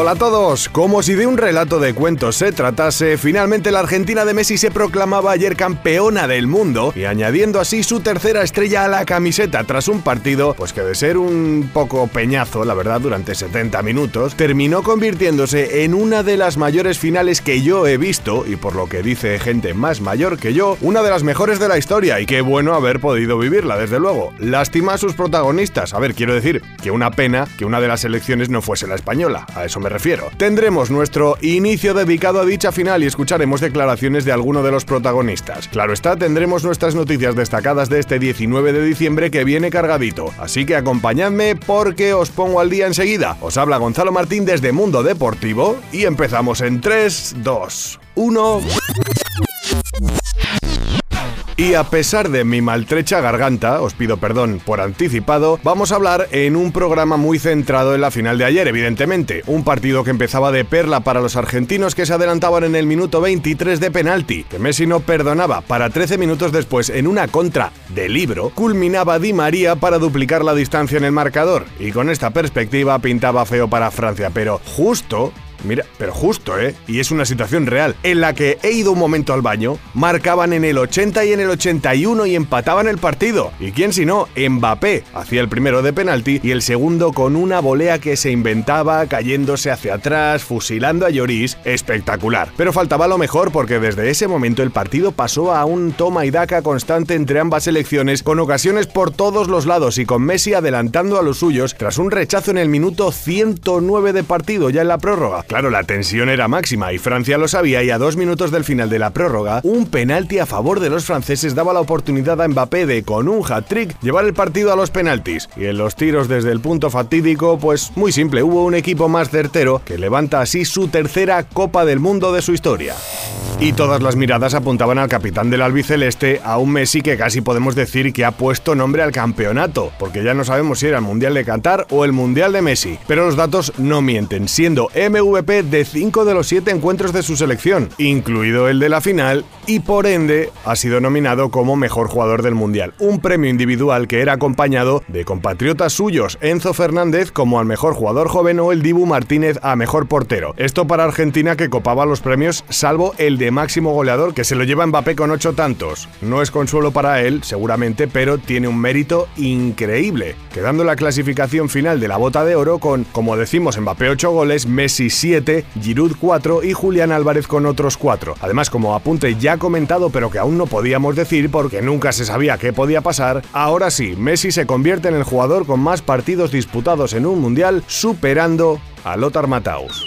Hola a todos, como si de un relato de cuentos se tratase, finalmente la Argentina de Messi se proclamaba ayer campeona del mundo y añadiendo así su tercera estrella a la camiseta tras un partido, pues que de ser un poco peñazo, la verdad, durante 70 minutos, terminó convirtiéndose en una de las mayores finales que yo he visto y por lo que dice gente más mayor que yo, una de las mejores de la historia. Y qué bueno haber podido vivirla, desde luego. Lástima a sus protagonistas, a ver, quiero decir que una pena que una de las elecciones no fuese la española, a eso me refiero. Tendremos nuestro inicio dedicado a dicha final y escucharemos declaraciones de alguno de los protagonistas. Claro está, tendremos nuestras noticias destacadas de este 19 de diciembre que viene cargadito. Así que acompañadme porque os pongo al día enseguida. Os habla Gonzalo Martín desde Mundo Deportivo y empezamos en 3, 2, 1. Y a pesar de mi maltrecha garganta, os pido perdón por anticipado, vamos a hablar en un programa muy centrado en la final de ayer, evidentemente. Un partido que empezaba de perla para los argentinos que se adelantaban en el minuto 23 de penalti, que Messi no perdonaba para 13 minutos después en una contra de libro, culminaba Di María para duplicar la distancia en el marcador. Y con esta perspectiva pintaba feo para Francia, pero justo Mira, pero justo, ¿eh? Y es una situación real, en la que he ido un momento al baño, marcaban en el 80 y en el 81 y empataban el partido. ¿Y quién si no? Mbappé hacía el primero de penalti y el segundo con una volea que se inventaba, cayéndose hacia atrás, fusilando a Lloris. Espectacular. Pero faltaba lo mejor porque desde ese momento el partido pasó a un toma y daca constante entre ambas selecciones, con ocasiones por todos los lados y con Messi adelantando a los suyos tras un rechazo en el minuto 109 de partido ya en la prórroga. Claro, la tensión era máxima y Francia lo sabía y a dos minutos del final de la prórroga, un penalti a favor de los franceses daba la oportunidad a Mbappé de, con un hat-trick, llevar el partido a los penaltis. Y en los tiros desde el punto fatídico, pues muy simple, hubo un equipo más certero que levanta así su tercera Copa del Mundo de su historia. Y todas las miradas apuntaban al capitán del albiceleste, a un Messi que casi podemos decir que ha puesto nombre al campeonato, porque ya no sabemos si era el Mundial de Qatar o el Mundial de Messi. Pero los datos no mienten, siendo MVP de 5 de los 7 encuentros de su selección, incluido el de la final, y por ende ha sido nominado como mejor jugador del Mundial, un premio individual que era acompañado de compatriotas suyos, Enzo Fernández como al mejor jugador joven o el Dibu Martínez a mejor portero. Esto para Argentina que copaba los premios salvo el de máximo goleador que se lo lleva Mbappé con ocho tantos. No es consuelo para él, seguramente, pero tiene un mérito increíble, quedando la clasificación final de la bota de oro con, como decimos, Mbappé 8 goles, Messi 7, Giroud 4 y Julián Álvarez con otros 4. Además, como apunte ya comentado, pero que aún no podíamos decir porque nunca se sabía qué podía pasar, ahora sí, Messi se convierte en el jugador con más partidos disputados en un mundial, superando a Lothar Matthaus.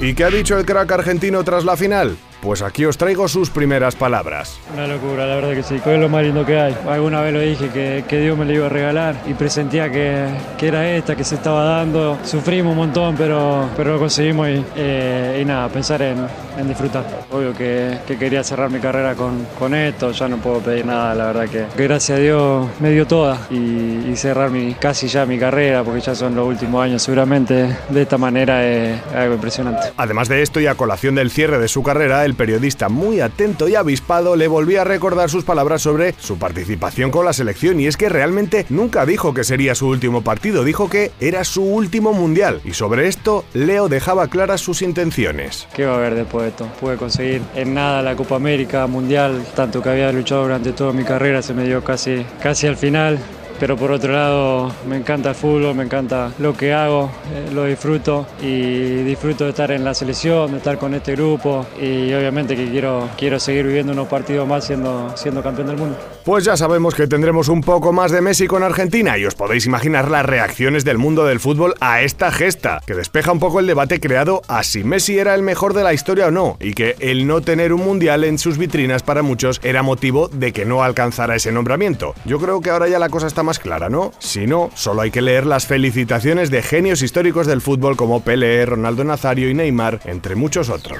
¿Y qué ha dicho el crack argentino tras la final? Pues aquí os traigo sus primeras palabras. Una locura, la verdad que sí, que es lo más lindo que hay. Alguna vez lo dije que, que Dios me lo iba a regalar y presentía que, que, era esta, que se estaba dando. Sufrimos un montón, pero, pero lo conseguimos y, eh, y nada, pensar en, en, disfrutar. Obvio que, que, quería cerrar mi carrera con, con, esto, ya no puedo pedir nada, la verdad que, gracias a Dios me dio toda y, y, cerrar mi, casi ya mi carrera, porque ya son los últimos años seguramente, de esta manera es algo impresionante. Además de esto y a colación del cierre de su carrera, el periodista muy atento y avispado le volvía a recordar sus palabras sobre su participación con la selección y es que realmente nunca dijo que sería su último partido, dijo que era su último mundial y sobre esto Leo dejaba claras sus intenciones. ¿Qué va a haber de esto? Pude conseguir en nada la Copa América, Mundial, tanto que había luchado durante toda mi carrera, se me dio casi, casi al final pero por otro lado me encanta el fútbol, me encanta lo que hago, eh, lo disfruto y disfruto de estar en la selección, de estar con este grupo y obviamente que quiero, quiero seguir viviendo unos partidos más siendo, siendo campeón del mundo. Pues ya sabemos que tendremos un poco más de Messi con Argentina y os podéis imaginar las reacciones del mundo del fútbol a esta gesta, que despeja un poco el debate creado a si Messi era el mejor de la historia o no, y que el no tener un mundial en sus vitrinas para muchos era motivo de que no alcanzara ese nombramiento. Yo creo que ahora ya la cosa está más clara, ¿no? Si no, solo hay que leer las felicitaciones de genios históricos del fútbol como Pelé, Ronaldo Nazario y Neymar, entre muchos otros.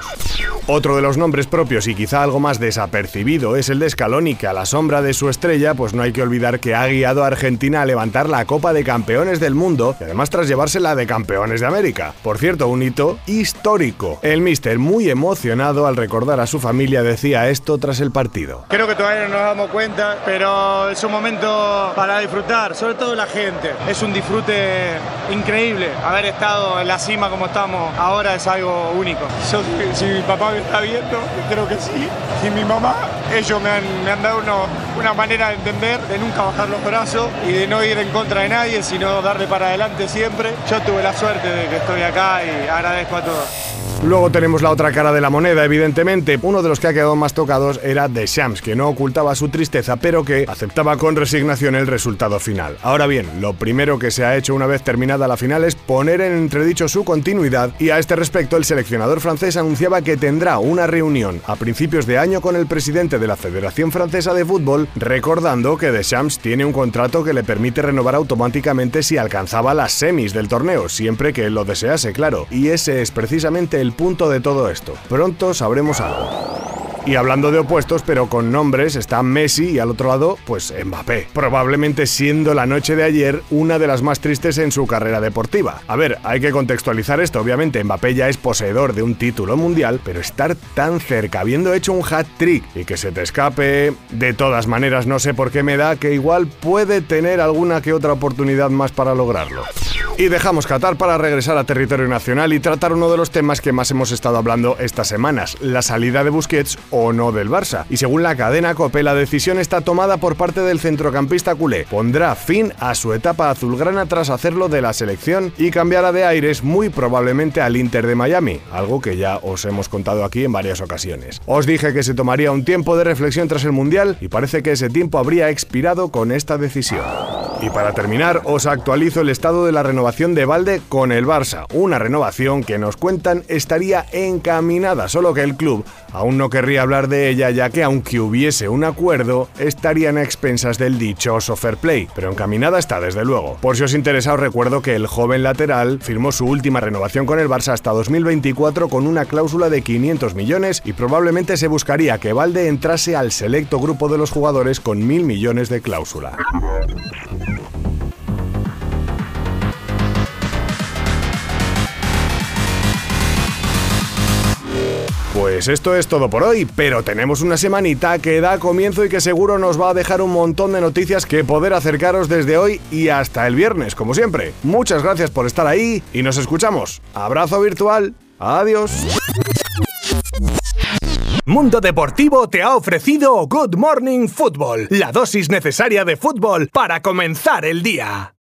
Otro de los nombres propios y quizá algo más desapercibido es el de Scaloni, que a la sombra de de su estrella, pues no hay que olvidar que ha guiado a Argentina a levantar la Copa de Campeones del Mundo y además tras llevársela de Campeones de América. Por cierto, un hito histórico. El míster, muy emocionado al recordar a su familia, decía esto tras el partido. Creo que todavía no nos damos cuenta, pero es un momento para disfrutar, sobre todo la gente. Es un disfrute increíble. Haber estado en la cima como estamos ahora es algo único. Yo, si mi papá me está viendo, creo que sí. Si mi mamá, ellos me han, me han dado uno, una manera de entender, de nunca bajar los brazos y de no ir en contra de nadie, sino darle para adelante siempre. Yo tuve la suerte de que estoy acá y agradezco a todos. Luego tenemos la otra cara de la moneda, evidentemente. Uno de los que ha quedado más tocados era Deschamps, que no ocultaba su tristeza, pero que aceptaba con resignación el resultado final. Ahora bien, lo primero que se ha hecho una vez terminada la final es poner en entredicho su continuidad y a este respecto el seleccionador francés anunciaba que tendrá una reunión a principios de año con el presidente de la Federación Francesa de Fútbol, recordando que Deschamps tiene un contrato que le permite renovar automáticamente si alcanzaba las semis del torneo, siempre que él lo desease, claro. Y ese es precisamente el punto de todo esto. Pronto sabremos algo. Y hablando de opuestos, pero con nombres, está Messi y al otro lado, pues Mbappé. Probablemente siendo la noche de ayer una de las más tristes en su carrera deportiva. A ver, hay que contextualizar esto, obviamente Mbappé ya es poseedor de un título mundial, pero estar tan cerca, habiendo hecho un hat-trick y que se te escape, de todas maneras no sé por qué me da que igual puede tener alguna que otra oportunidad más para lograrlo. Y dejamos Qatar para regresar a territorio nacional y tratar uno de los temas que más hemos estado hablando estas semanas, la salida de Busquets o no del Barça. Y según la cadena COPE, la decisión está tomada por parte del centrocampista culé. Pondrá fin a su etapa azulgrana tras hacerlo de la selección y cambiará de aires muy probablemente al Inter de Miami, algo que ya os hemos contado aquí en varias ocasiones. Os dije que se tomaría un tiempo de reflexión tras el Mundial y parece que ese tiempo habría expirado con esta decisión. Y para terminar, os actualizo el estado de la renovación de Valde con el Barça, una renovación que nos cuentan estaría encaminada, solo que el club aún no querría hablar de ella ya que aunque hubiese un acuerdo, estarían a expensas del dichoso fair play, pero encaminada está desde luego. Por si os interesa os recuerdo que el joven lateral firmó su última renovación con el Barça hasta 2024 con una cláusula de 500 millones y probablemente se buscaría que Valde entrase al selecto grupo de los jugadores con mil millones de cláusula. Pues esto es todo por hoy, pero tenemos una semanita que da comienzo y que seguro nos va a dejar un montón de noticias que poder acercaros desde hoy y hasta el viernes, como siempre. Muchas gracias por estar ahí y nos escuchamos. Abrazo virtual. Adiós. Mundo Deportivo te ha ofrecido Good Morning Football, la dosis necesaria de fútbol para comenzar el día.